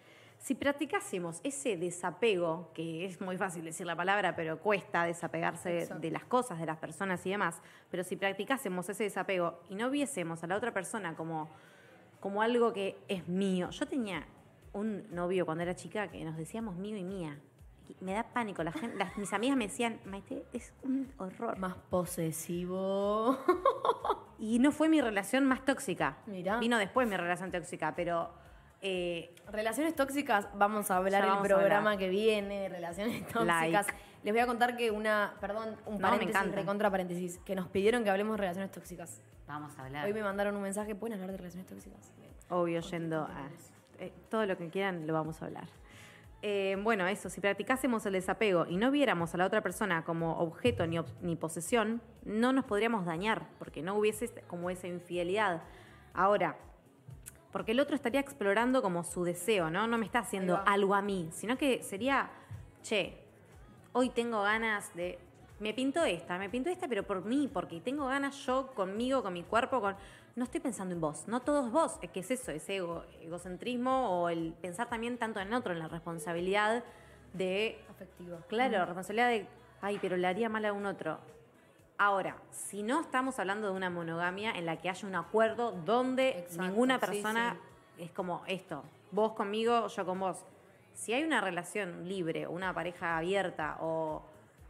si practicásemos ese desapego, que es muy fácil decir la palabra, pero cuesta desapegarse Exacto. de las cosas, de las personas y demás, pero si practicásemos ese desapego y no viésemos a la otra persona como, como algo que es mío. Yo tenía un novio cuando era chica que nos decíamos mío y mía. Me da pánico. La gente, las- mis amigas me decían, Maite, es un horror. Más posesivo. Y no fue mi relación más tóxica. Mirá. Vino después mi relación tóxica, pero eh, Relaciones tóxicas, vamos a hablar el vamos a programa hablar. que viene, relaciones tóxicas. Like. Les voy a contar que una, perdón, un me paréntesis, recontra paréntesis, que nos pidieron que hablemos de relaciones tóxicas. Vamos a hablar. Hoy me mandaron un mensaje, ¿pueden hablar de relaciones tóxicas? Bien. obvio, yendo a... eh, todo lo que quieran lo vamos a hablar. Eh, bueno, eso, si practicásemos el desapego y no viéramos a la otra persona como objeto ni, ob- ni posesión, no nos podríamos dañar, porque no hubiese como esa infidelidad. Ahora, porque el otro estaría explorando como su deseo, ¿no? No me está haciendo algo a mí, sino que sería, che, hoy tengo ganas de... Me pinto esta, me pinto esta, pero por mí, porque tengo ganas yo conmigo, con mi cuerpo, con... No estoy pensando en vos, no todo es vos. Es que es eso, ese ego, egocentrismo o el pensar también tanto en otro, en la responsabilidad de Afectivo. Claro, la responsabilidad de, ay, pero le haría mal a un otro. Ahora, si no estamos hablando de una monogamia en la que haya un acuerdo donde Exacto, ninguna sí, persona es como esto, vos conmigo, yo con vos. Si hay una relación libre, una pareja abierta o,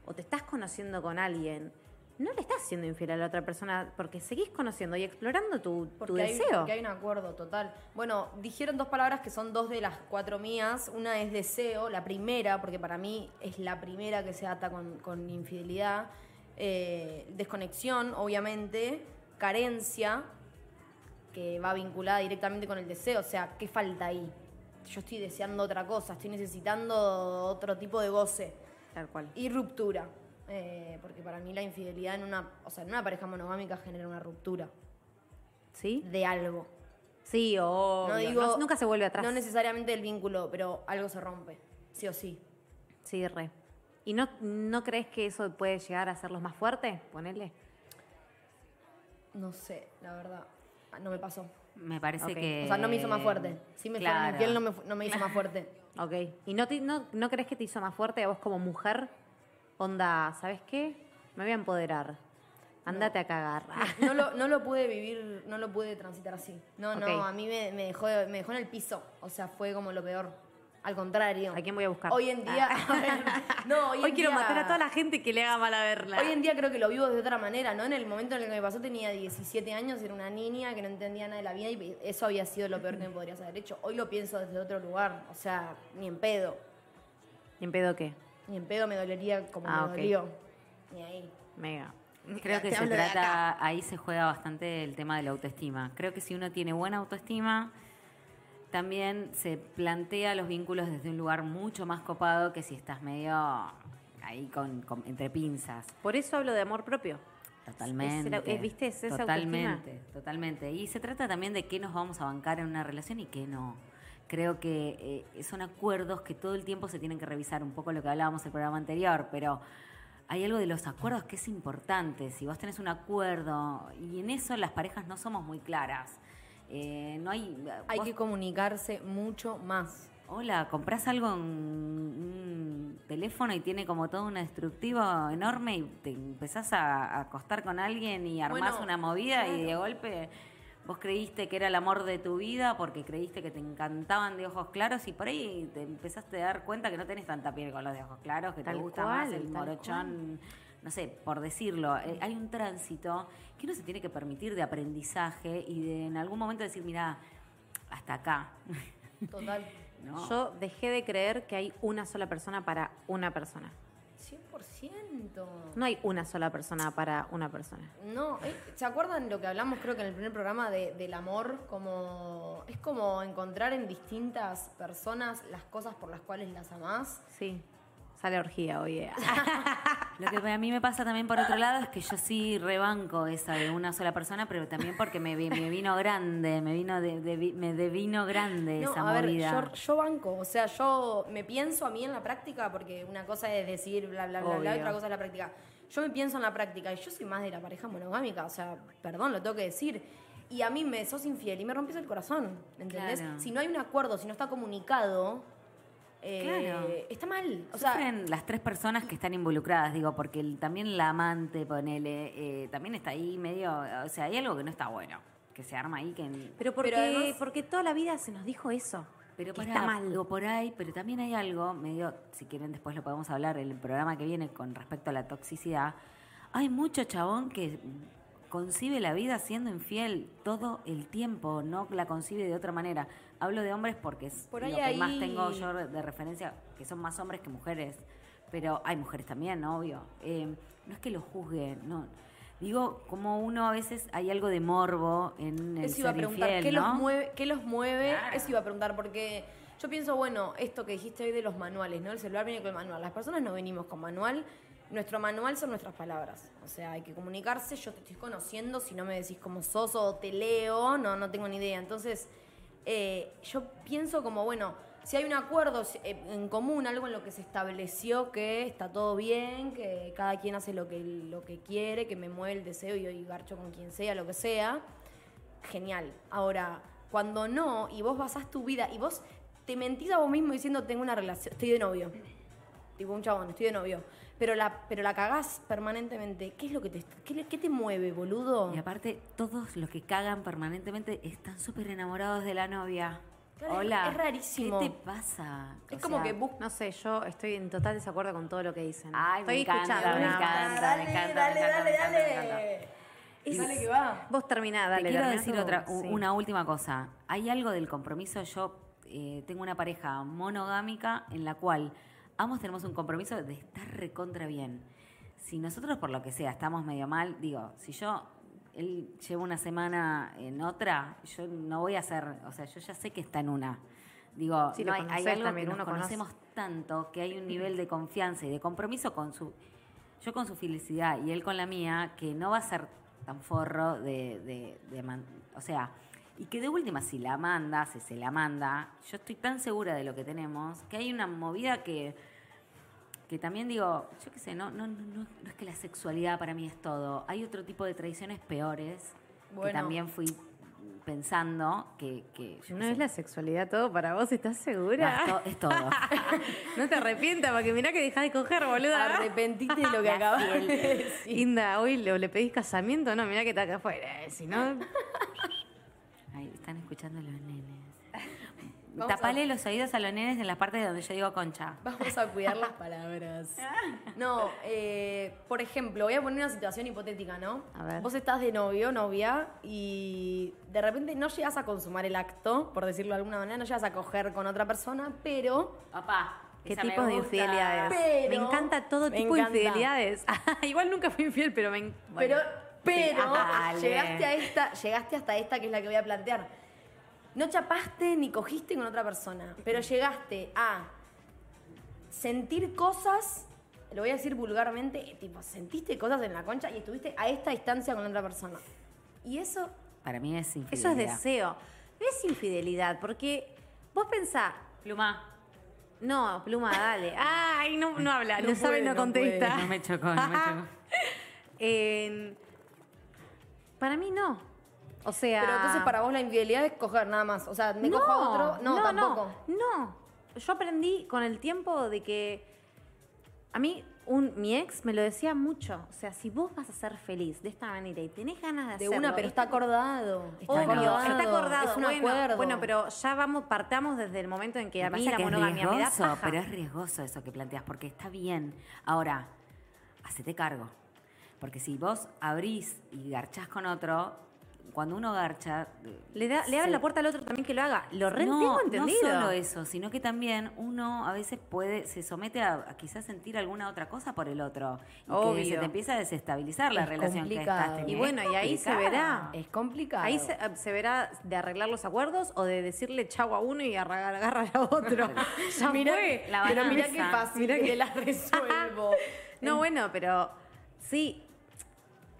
o te estás conociendo con alguien, no le estás siendo infiel a la otra persona porque seguís conociendo y explorando tu, tu Porque hay, deseo. porque hay un acuerdo total. Bueno, dijeron dos palabras que son dos de las cuatro mías. Una es deseo, la primera, porque para mí es la primera que se ata con, con infidelidad. Eh, desconexión, obviamente. Carencia, que va vinculada directamente con el deseo. O sea, ¿qué falta ahí? Yo estoy deseando otra cosa, estoy necesitando otro tipo de goce. Tal cual. Y ruptura. Eh, porque para mí la infidelidad en una, o sea, en una pareja monogámica genera una ruptura ¿Sí? de algo. Sí, o No digo, nunca se vuelve atrás. No necesariamente el vínculo, pero algo se rompe, sí o sí. Sí, re. ¿Y no, no crees que eso puede llegar a hacerlos más fuertes? Ponele. No sé, la verdad. Ah, No me pasó. Me parece que. O sea, no me hizo más fuerte. Si me Claro. infiel, no me, no me hizo más fuerte. Ok. ¿Y no, te- no, no crees que te hizo más fuerte a vos como mujer? Onda, ¿sabes qué? Me voy a empoderar. Andate a cagar. No lo, no lo pude vivir, no lo pude transitar así. No, no, a mí me, me dejó, me dejó en el piso. O sea, fue como lo peor. Al contrario. ¿A quién voy a buscar? Hoy en día. a ver, no, hoy, Hoy, en quiero día- matar a toda la gente que le haga mal a verla. Hoy en día creo que lo vivo de otra manera, ¿no? En el momento en el que me pasó tenía 17 años, era una niña que no entendía nada de la vida y eso había sido lo peor que me podrías haber hecho. Hoy lo pienso desde otro lugar, o sea, ni en pedo. ¿Y en pedo qué? Ni en pedo me dolería como Ah, me dolió. Ni ahí. Mega. Creo que se trata, ahí se juega bastante el tema de la autoestima. Creo que si uno tiene buena autoestima, también se plantea los vínculos desde un lugar mucho más copado que si estás medio ahí con, con- entre pinzas. Por eso hablo de amor propio. Totalmente. Es es, ¿viste? Es esa totalmente, totalmente. Y se trata también de qué nos vamos a bancar en una relación y qué no. Creo que eh, son acuerdos que todo el tiempo se tienen que revisar, un poco lo que hablábamos en el programa anterior, pero hay algo de los acuerdos que es importante. Si vos tenés un acuerdo, y en eso las parejas no somos muy claras. Eh, no hay. Hay vos- que comunicarse mucho más. Hola, compras algo en un teléfono y tiene como todo un destructivo enorme y te empezás a acostar con alguien y armás Bueno, una movida y de golpe vos creíste que era el amor de tu vida porque creíste que te encantaban de ojos claros y por ahí te empezaste a dar cuenta que no tenés tanta piel con los de ojos claros, que Tal te gusta cual, más el morochón, no sé, por decirlo. Eh, hay un tránsito que uno se tiene que permitir de aprendizaje y de en algún momento decir, mira, hasta acá. Total. ¿no? Yo dejé de creer que hay una sola persona para una persona. 100%. No hay una sola persona para una persona. No, eh, ¿se acuerdan lo que hablamos creo que en el primer programa de- del amor? Como es como encontrar en distintas personas las cosas por las cuales las amás. Sí. Sale orgía hoy. eh. Lo que a mí me pasa también por otro lado es que yo sí rebanco esa de una sola persona, pero también porque me, vi- me vino grande, me vino de, de me devino grande No, esa a ver, movida. yo, yo banco, o sea, yo me pienso a mí en la práctica, porque una cosa es decir bla, bla, bla, bla, Obvio. otra cosa es la práctica. Yo me pienso en la práctica y yo soy más de la pareja monogámica, o sea, perdón, lo tengo que decir. Y a mí me sos infiel y me rompes el corazón, ¿entendés? Claro. Si no hay un acuerdo, si no está comunicado, eh, Claro. está mal. O sea, las tres personas que están involucradas, digo, porque el- también la amante, ponele, eh, también está ahí medio, o sea, hay algo que no está bueno, que se arma ahí, que... Pero porque, Pero además- porque toda la vida se nos dijo eso. Pero que pará, está mal. digo, por ahí, pero también hay algo, medio, si quieren después lo podemos hablar en el programa que viene con respecto a la toxicidad. Hay mucho chabón que concibe la vida siendo infiel todo el tiempo, no la concibe de otra manera. Hablo de hombres porque es Por lo ahí que más tengo yo de referencia, que son más hombres que mujeres. Pero hay mujeres también, obvio. Eh, no es que lo juzguen, no. Digo, como uno a veces hay algo de morbo en el Eso iba a ser preguntar, infiel, ¿qué, ¿no? los mueve, ¿qué los mueve? Claro. Eso iba a preguntar, porque yo pienso, bueno, esto que dijiste hoy de los manuales, ¿no? El celular viene con el manual. Las personas no venimos con manual. Nuestro manual son nuestras palabras. O sea, hay que comunicarse. Yo te estoy conociendo. Si no me decís cómo sos o te leo, no, no tengo ni idea. Entonces, eh, yo pienso como, bueno, si hay un acuerdo eh, en común, algo en lo que se estableció que está todo bien, que cada quien hace lo que, lo que quiere, que me mueve el deseo y hoy garcho con quien sea, lo que sea, genial. Ahora, cuando no, y vos basás tu vida, y vos te mentís a vos mismo diciendo tengo una relación, estoy de novio. Tipo un chabón, estoy de novio. Pero la, pero la cagás permanentemente. ¿Qué es lo que te, qué, te mueve, boludo? Y aparte, todos los que cagan permanentemente están súper enamorados de la novia. Claro, Hola. es rarísimo. ¿Qué te pasa? Es O como sea, que bus- No sé, yo estoy en total desacuerdo con todo lo que dicen. Ay, me estoy encanta, escuchando. encanta. Dale, me encanta, dale, me encanta, dale, me encanta, me dale. Es- Dale que va. Vos terminá, dale. Te quiero terminá decir otra, Sí. una última cosa. Hay algo del compromiso. Yo eh, tengo una pareja monogámica en la cual ambos tenemos un compromiso de estar recontra bien. Si nosotros, por lo que sea, estamos medio mal, digo, si yo, él lleva una semana en otra, yo no voy a hacer, o sea, yo ya sé que está en una. Digo, Sí, no hay, algo también, que nos uno conoce. conocemos tanto que hay un nivel de confianza y de compromiso con su yo con su felicidad y él con la mía, que no va a ser tan forro de, de- de man- o sea, y que de última si la manda, si se la manda, yo estoy tan segura de lo que tenemos, que hay una movida que, que también digo, yo qué sé, no, no, no, no, no es que la sexualidad para mí es todo, hay otro tipo de tradiciones peores que también fui pensando que, que yo ¿No es la sexualidad todo para vos? ¿Estás segura? no, es, to- es todo. no te arrepientas, porque mirá que dejás de coger, boluda. Arrepentite de lo que acabas de decir. Inda, hoy le, le pedís casamiento, no, mirá que está acá afuera. eh, Si no, Ahí están escuchando los nenes. A- Tapale los oídos a los nenes en la parte donde yo digo concha. Vamos a cuidar las palabras. No, eh, por ejemplo, voy a poner una situación hipotética, ¿no? A ver. Vos estás de novio, novia, y de repente no llegas a consumar el acto, por decirlo de alguna manera, no llegas a coger con otra persona, pero Papá, ¿qué tipos de infidelidades? Pero- me encanta todo me tipo encanta. de infidelidades. Igual nunca fui infiel, pero me. en- Pero, bueno. Pero Dale. llegaste a esta, llegaste hasta esta que es la que voy a plantear. No chapaste ni cogiste con otra persona, pero llegaste a sentir cosas, lo voy a decir vulgarmente, tipo, sentiste cosas en la concha y estuviste a esta distancia con otra persona. Y eso, Para mí es Eso infidelidad. es deseo. No es infidelidad, porque vos pensás, Pluma. no, pluma, dale. Ay, no, no habla, no, No sabe, no no contesta. puede. No me chocó, no me chocó. Eh, para mí no. O sea. Pero entonces para vos la infidelidad es coger nada más. O sea, me cojo a otro. No, tampoco. No, no. Yo aprendí con el tiempo de que a mí un, mi ex me lo decía mucho. O sea, si vos vas a ser feliz de esta manera y tenés ganas de De hacerlo. una, pero está acordado. Está Obvio, acordado. está acordado. Es un bueno, acuerdo. bueno, pero ya vamos, partamos desde el momento en que a Me mí pasa la monogamia me da paja. pero es riesgoso eso que planteas, porque está bien. Ahora, hacete cargo. Porque si vos abrís y garchás con otro, cuando uno garcha... Le, da, le abre la puerta al otro también que lo haga. Lo re no, tengo entendido. No solo eso, sino que también uno a veces puede, se somete a, a quizás sentir alguna otra cosa por el otro. Y que se te empieza a desestabilizar la relación que complicado. estás teniendo. Y bueno, y ahí se verá. Es complicado. Ahí se, se verá de arreglar los acuerdos o de decirle chau a uno y agarrar, agarrar a otro. ya Mirá, fue. la pero mirá qué fácil que la resuelvo. No, bueno, pero sí.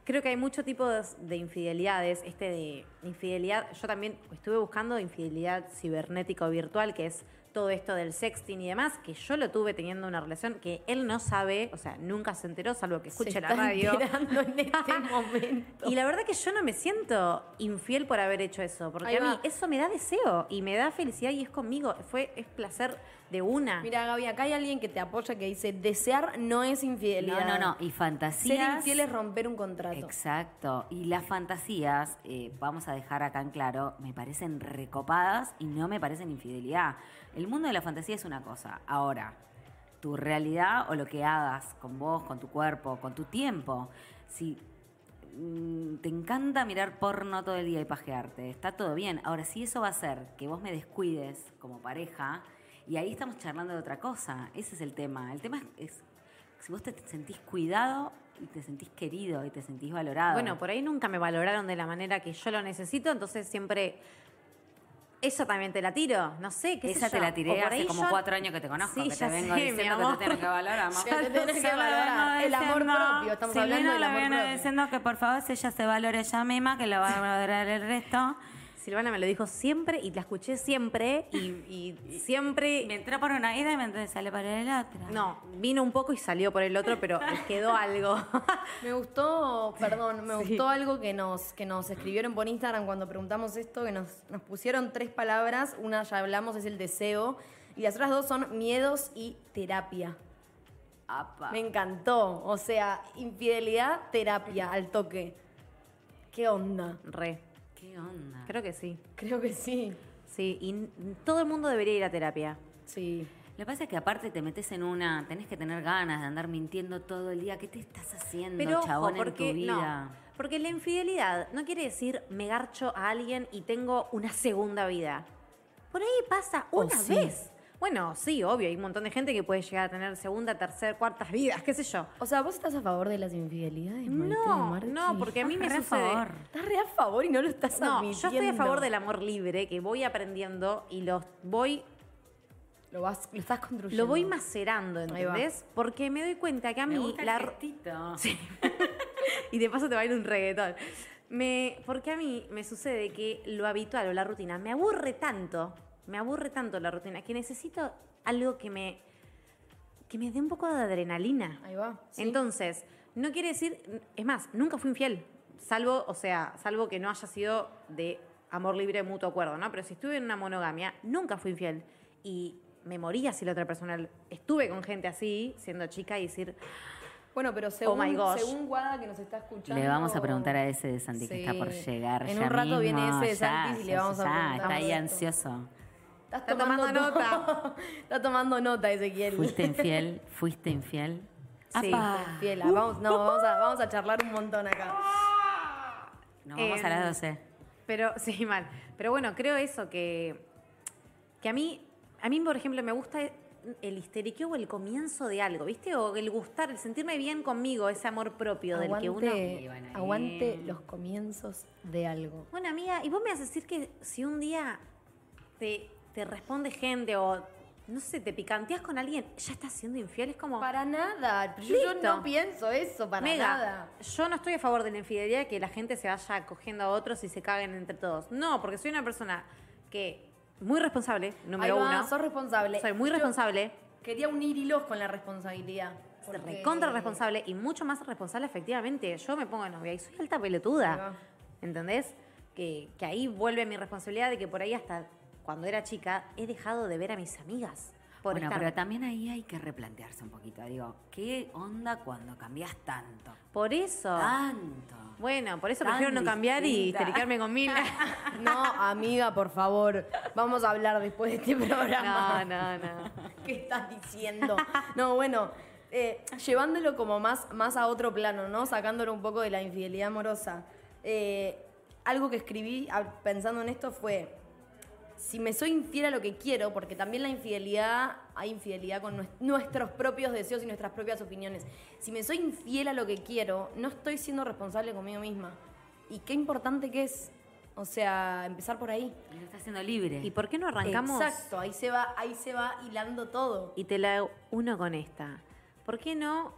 Creo que hay muchos tipos de infidelidades. Este de infidelidad, yo también estuve buscando infidelidad cibernética o virtual, que es todo esto del sexting y demás, que yo lo tuve teniendo una relación que él no sabe, o sea, nunca se enteró, salvo que escuche Se la está radio. en este momento. Y la verdad que yo no me siento infiel por haber hecho eso, porque Ahí a mí va. eso me da deseo y me da felicidad y es conmigo, fue es placer de una. Mira, Gaby, acá hay alguien que te apoya que dice, desear no es infidelidad. No, no, no. Y Ser fantasías... infiel es romper un contrato. Exacto. Y las fantasías, eh, vamos a dejar acá en claro, me parecen recopadas y no me parecen infidelidad. El mundo de la fantasía es una cosa. Ahora, tu realidad o lo que hagas con vos, con tu cuerpo, con tu tiempo. Si mm, te encanta mirar porno todo el día y pajearte, está todo bien. Ahora, si eso va a hacer que vos me descuides como pareja, y ahí estamos charlando de otra cosa, ese es el tema. El tema es, es si vos te sentís cuidado y te sentís querido y te sentís valorado. Bueno, por ahí nunca me valoraron de la manera que yo lo necesito, entonces siempre eso también te la tiro, no sé, qué sé Esa te yo. la O tiré hace ahí como yo- cuatro años que te conozco, Sí, que te vengo sé, diciendo que te tenés que valorar, mamá. Te tenés que valorar. El amor propio, estamos Silvina hablando del amor viene propio. diciendo que por favor ella se valore ella misma, que lo va a valorar el resto. Silvana me lo dijo siempre y la escuché siempre y, y siempre... Me entró por una ida y me sale por el otro. No, vino un poco y salió por el otro, pero quedó algo. Me gustó, perdón, me Sí. gustó algo que nos, que nos escribieron por Instagram cuando preguntamos esto, que nos, nos pusieron tres palabras. Una ya hablamos, es el deseo. Y las otras dos son miedos y terapia. Apa. Me encantó. O sea, infidelidad, terapia, al toque. ¿Qué onda? Re, ¿Qué onda? creo que sí. Creo que sí. Sí, y todo el mundo debería ir a terapia. Sí. Lo que pasa es que aparte te metes en una, tenés que tener ganas de andar mintiendo todo el día. ¿Qué te estás haciendo, Pero ojo, chabón, porque en tu vida? no, porque la infidelidad no quiere decir me garcho a alguien y tengo una segunda vida. Por ahí pasa una sí. vez. Bueno, sí, obvio, hay un montón de gente que puede llegar a tener segunda, tercera, cuartas vidas, qué sé yo. O sea, ¿vos estás a favor de las infidelidades, Maite No, no, porque a mí me Re a sucede. favor. Estás re a favor y no lo estás No, admitiendo. yo estoy a favor del amor libre, que voy aprendiendo y lo voy, Lo, vas, lo estás construyendo. lo voy macerando, va. ¿entendés? Porque me doy cuenta que a Me mí gusta la, el gestito. y de paso te bailo un reggaetón. Me, porque a mí me sucede que lo habitual o la rutina me aburre tanto, me aburre tanto la rutina, que necesito algo que me, que me dé un poco de adrenalina. Ahí va. sí. Entonces, no quiere decir, es más, nunca fui infiel, salvo, o sea, salvo que no haya sido de amor libre mutuo acuerdo, ¿no? Pero si estuve en una monogamia, nunca fui infiel. Y me moría si la otra persona, estuve con gente así, siendo chica, y decir, Bueno, pero según, Oh my gosh. según Guada que nos está escuchando... Le vamos a preguntar a ese de Santi que está por llegar. En ya un rato viene ese de ya, Santi y le ya, vamos a preguntar Está ahí esto. ansioso. Estás Está tomando to- nota. está tomando nota, Ezequiel. ¿Fuiste infiel? ¿Fuiste infiel? Sí. Apa. Fiel, ah, vamos, no, vamos a, vamos a charlar un montón acá. Nos vamos a Em, las 12. Pero, sí, mal. Pero bueno, creo eso, que, que a mí, a mí, por ejemplo, me gusta el histeriqueo o el comienzo de algo, ¿viste? O el gustar, el sentirme bien conmigo, ese amor propio del que uno... Aguante, ahí. aguante los comienzos de algo. Bueno, amiga, ¿y vos me vas a decir que si un día te, te responde gente o, no sé, te picanteas con alguien, ya estás siendo infiel? Es como... Para nada. Yo, no pienso eso, para Mega, nada. yo no estoy a favor de la infidelidad, que la gente se vaya cogiendo a otros y se caguen entre todos. No, porque soy una persona que muy responsable, número Ahí va, uno. sos responsable. Soy muy Yo responsable, Quería unir hilos con la responsabilidad. porque- recontra responsable y mucho más responsable efectivamente. Yo me pongo novia y soy alta pelotuda. ¿Entendés? que, que ahí vuelve mi responsabilidad de que por ahí hasta cuando era chica he dejado de ver a mis amigas. Por bueno, estar- pero también ahí hay que replantearse un poquito. Digo, ¿qué onda cuando cambias tanto? Por eso. Tanto. Bueno, por eso Tan prefiero no cambiar y distinta. histericarme con mil. No, amiga, por favor. Vamos a hablar después de este programa. No, no, no. ¿Qué estás diciendo? No, bueno, eh, llevándolo como más, más a otro plano, ¿no? Sacándolo un poco de la infidelidad amorosa. Eh, algo que escribí a- pensando en esto fue, si me soy infiel a lo que quiero, porque también la infidelidad, hay infidelidad con nues- nuestros propios deseos y nuestras propias opiniones. Si me soy infiel a lo que quiero, no estoy siendo responsable conmigo misma. Y qué importante que es, o sea, empezar por ahí. Lo está haciendo libre. ¿Y por qué no arrancamos? Exacto, ahí se va, ahí se va hilando todo. Y te la uno con esta. ¿Por qué no,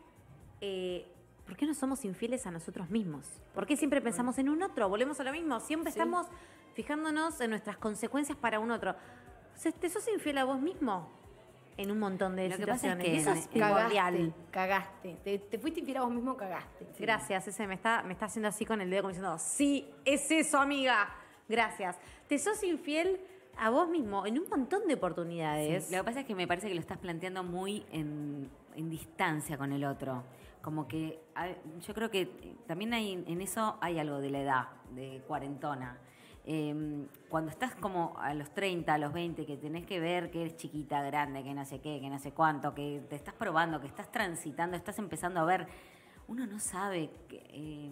eh, ¿por qué no somos infieles a nosotros mismos? ¿Por qué siempre pensamos en un otro? Volvemos a lo mismo. Siempre Sí. estamos fijándonos en nuestras consecuencias para un otro. O sea, ¿Te sos infiel a vos mismo? En un montón de Lo que pasa es situaciones. que eso es Cagaste, cagaste. Te, te fuiste infiel a vos mismo, cagaste. Gracias, ese me está, me está haciendo así con el dedo como diciendo, sí, es eso, amiga. Gracias. ¿Te sos infiel a vos mismo en un montón de oportunidades? Lo que pasa es que me parece que lo estás planteando muy en, en distancia con el otro. Como que hay- yo creo que también hay, en eso hay algo de la edad, de cuarentona. Eh, cuando estás como a los 30, a los 20, que tenés que ver que eres chiquita, grande, que no sé qué, que no sé cuánto, que te estás probando, que estás transitando, estás empezando a ver, uno no sabe qué, eh,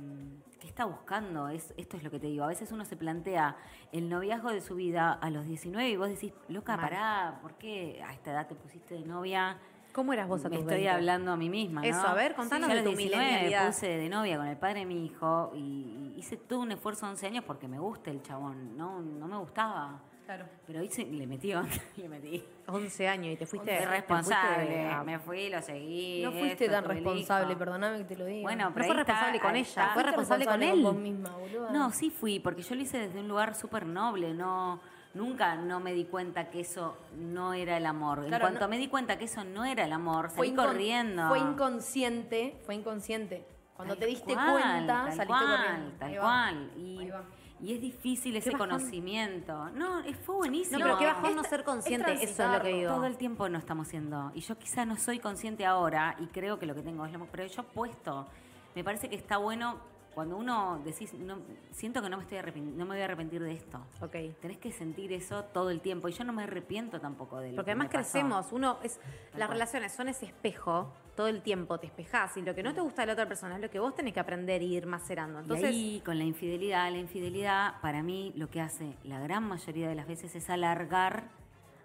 qué está buscando. Es, esto es lo que te digo. A veces uno se plantea el noviazgo de su vida a los 19 y vos decís, loca, pará, ¿por qué a esta edad te pusiste de novia? ¿Cómo eras vos a Me tus estoy 20? hablando a mí misma, ¿no? Eso, a ver, contanos Yo de tu 19 me puse de novia con el padre de mi hijo y, hice todo un esfuerzo 11 años porque me gusta el chabón, no, no me gustaba. Claro. Pero hice, le metí, onda, le metí. 11 años y te fuiste... Fui te responsable, fuiste me fui, lo seguí. No fuiste esto, tan responsable, hijo. perdóname que te lo diga. Bueno, No pero fue ahí está, responsable con ella, fue Fuiste responsable con él. vos misma, boluda. No, sí fui, porque yo lo hice desde un lugar súper noble, no, nunca no me di cuenta que eso no era el amor. en cuanto no- me di cuenta que eso no era el amor, fue salí corriendo. Fue inconsciente, fue inconsciente. Cuando Tal te diste cual, cuenta, tal saliste cual, corriendo. Tal cual. Y, es difícil ese bajón. conocimiento. No, fue buenísimo. No, pero qué No, bajón no es- ser es consciente, eso es lo que digo. Todo el tiempo no estamos siendo. Y yo quizá no soy consciente ahora y creo que lo que tengo es lo Pero yo puesto. Me parece que está bueno cuando uno decís, no, siento que no me, estoy no me voy a arrepentir de esto. Ok. Tenés que sentir eso todo el tiempo. Y yo no me arrepiento tampoco de lo Porque que además me pasó. crecemos, uno es las cual. relaciones son ese espejo todo el tiempo, te espejás y lo que no te gusta de la otra persona es lo que vos tenés que aprender y ir macerando. Entonces, y ahí, con la infidelidad, la infidelidad, para mí, lo que hace la gran mayoría de las veces es alargar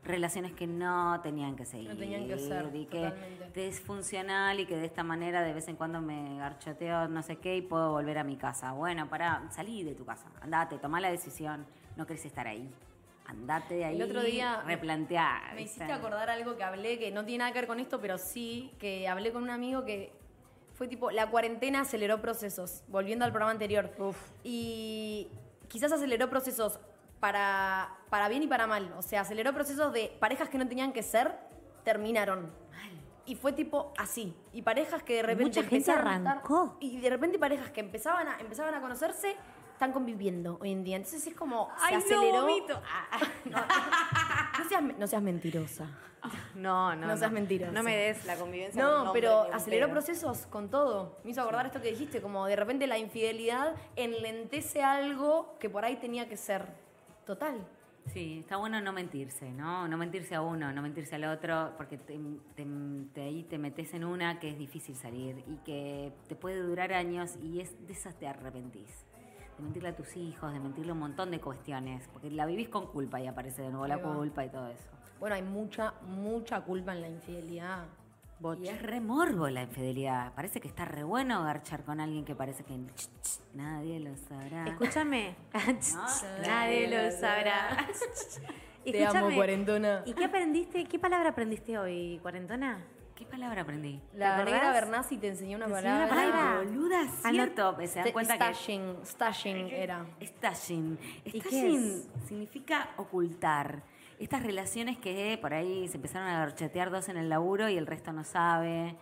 relaciones que no tenían que seguir. No tenían que ser, Y que totalmente. es funcional y que de esta manera de vez en cuando me garchoteo no sé qué y puedo volver a mi casa. Bueno, para salí de tu casa, andate, tomá la decisión, no querés estar ahí. Andate de ahí, El otro día replantear. Me hiciste acordar algo que hablé, que no tiene nada que ver con esto, pero sí, que hablé con un amigo que fue tipo, la cuarentena aceleró procesos, volviendo al programa anterior. Y quizás aceleró procesos para, para bien y para mal. O sea, aceleró procesos de parejas que no tenían que ser, terminaron. Y fue tipo así. Y parejas que de repente Mucha gente empezaron a estar- arrancó. y de repente parejas que empezaban a, empezaban a conocerse, están conviviendo hoy en día. Entonces es como, se Ay, no, aceleró. vomito. No seas, no seas mentirosa. no, no, No seas mentirosa. No me des la convivencia. No, pero aceleró procesos con todo. Me hizo acordar esto que dijiste, como de repente la infidelidad enlentece algo que por ahí tenía que ser total. Sí, está bueno no mentirse, ¿no? No mentirse a uno, no mentirse al otro, porque te, te- te- ahí te metes en una que es difícil salir y que te puede durar años y es de esas te arrepentís. De mentirle a tus hijos, de mentirle un montón de cuestiones, porque la vivís con culpa y aparece de nuevo la va. culpa y todo eso. Bueno, hay mucha, mucha culpa en la infidelidad. Y es re morbo la infidelidad. Parece que está re bueno garchar con alguien que parece que nadie lo sabrá. Escúchame. No, Nadie lo sabrá. Te amo, cuarentona. ¿Y qué aprendiste? ¿Qué palabra aprendiste hoy, cuarentona? ¿Qué palabra aprendí? La ¿Te negra? Bernasi te enseñó una Te enseñó una palabra. palabra. Boluda, cierto. Se dan cuenta que stashing, stashing era. Stashing. ¿Y qué Stashing significa ocultar. Estas relaciones que por ahí se empezaron a garchetear dos en el laburo y el resto no sabe.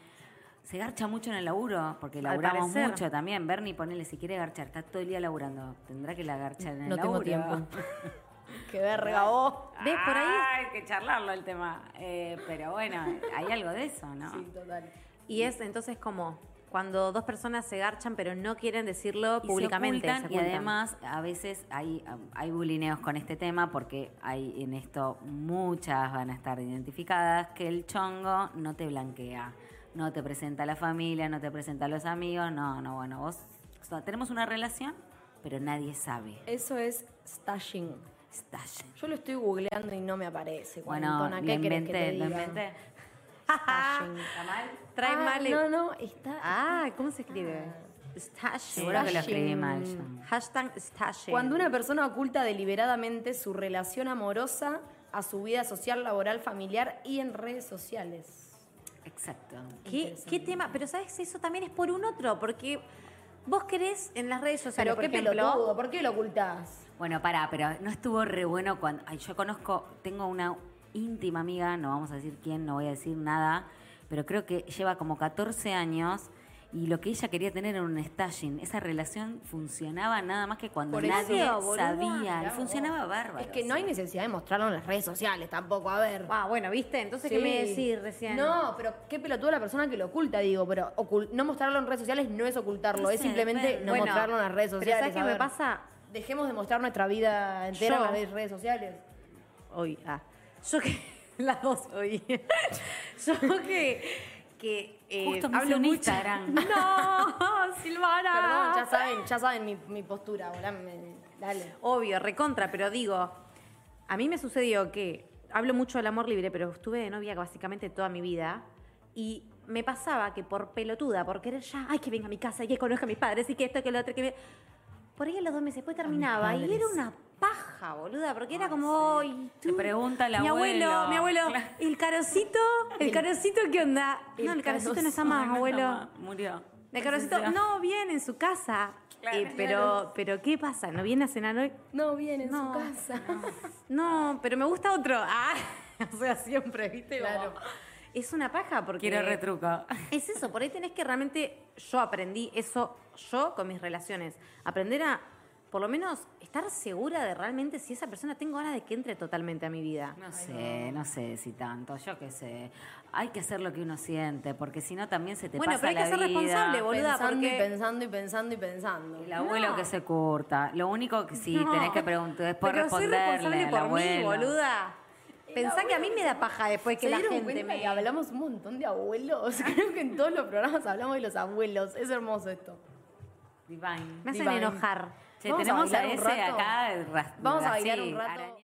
se garcha mucho en el laburo, porque laburamos mucho también. Bernie, ponele, si quiere garchar, está todo el día laburando. Tendrá que la garchar en el No tengo laburo. tiempo. Qué verga vos. ¿Ves? Por ahí Ah, hay que charlarlo el tema. Eh, pero bueno, hay algo de eso, ¿no? Sí, total. Y es entonces como cuando dos personas se garchan pero no quieren decirlo Y se públicamente. ocultan, se y además a veces hay, hay bulineos con este tema porque hay en esto muchas van a estar identificadas que el chongo no te blanquea, no te presenta a la familia, no te presenta a los amigos, no, no, bueno, vos o sea, tenemos una relación, pero nadie sabe. Eso es stashing. Stashing. Yo lo estoy googleando y no me aparece. Bueno, lo ¿Qué querés que inventé, te lo diga? inventé. Stashing. ¿Está mal? Trae Ah, mal el- No, no, está. Ah, ¿cómo se escribe? Stashing. Seguro que lo escribí mal yo. Hashtag stashing. Cuando una persona oculta deliberadamente su relación amorosa a su vida social, laboral, familiar y en redes sociales. Exacto. ¿Qué, qué tema? Pero ¿sabes? Eso también es por un otro, porque vos querés en las redes sociales, Pero por qué ejemplo, pelotudo, ¿por qué lo ocultás? Bueno, pará, pero no estuvo re bueno cuando. Ay, yo conozco, tengo una íntima amiga, no vamos a decir quién, no voy a decir nada, pero creo que lleva como 14 años y lo que ella quería tener era un stashing. Esa relación funcionaba nada más que cuando Por eso, nadie boluda, sabía. Y funcionaba bárbaro. Es que no hay necesidad de mostrarlo en las redes sociales tampoco, a ver. Ah, bueno, ¿viste? Entonces, ¿qué Sí. me decís recién? No, pero qué pelotudo la persona que lo oculta, digo, pero no mostrarlo en redes sociales no es ocultarlo, No es simplemente no Bueno, mostrarlo en las redes pero sociales. ¿sabes qué me pasa? Dejemos de mostrar nuestra vida entera Yo- en las redes sociales. Hoy, ah. Yo que. Las dos hoy. Yo que. que eh, Justo me hablo mucho. Instagram. No, Silvana. Perdón, ya saben, ya saben mi, mi postura, boludo, me- dale. Obvio, recontra, pero digo, a mí me sucedió que hablo mucho del amor libre, pero estuve de novia básicamente toda mi vida y me pasaba que por pelotuda, por querer ya, ay, que venga a mi casa y que conozca a mis padres y que esto, que lo otro, que me... Por ahí a los dos meses después terminaba y padres. era una paja, boluda, porque era como, ay, Te pregunta el mi abuelo, abuelo. mi abuelo, Claro. ¿el carocito? ¿El carocito qué onda? no, el carocito no está más, no abuelo. está más, Murió. El carocito no viene en su casa. Claro. Eh, pero, pero ¿qué pasa? ¿No viene a cenar hoy? No viene en No, su casa. No, pero me gusta otro. Ah, o sea, siempre, ¿viste? Como- Claro. Es una paja porque... Quiero retruco. Es eso, por ahí tenés que realmente... Yo aprendí eso, yo con mis relaciones. Aprender a, por lo menos, estar segura de realmente si esa persona tengo ganas de que entre totalmente a mi vida. No sé, no sé si tanto, yo qué sé. Hay que hacer lo que uno siente, porque si no también se te Bueno, pasa pero hay que la ser vida. responsable, boluda, pensando y pensando y pensando y pensando. El abuelo No. que se curta. Lo único que sí No, tenés que preguntar después pero soy responderle responsable al por abuelo. mí, boluda. Pensá que a mí me da paja después que ¿Se la gente me... que hablamos un montón de abuelos? Creo que en todos los programas hablamos de los abuelos. Es hermoso esto. Divine. Me hacen Divine. enojar. Che, Vamos a tenemos a, bailar un ese rato. acá. Vamos a bailar un rato.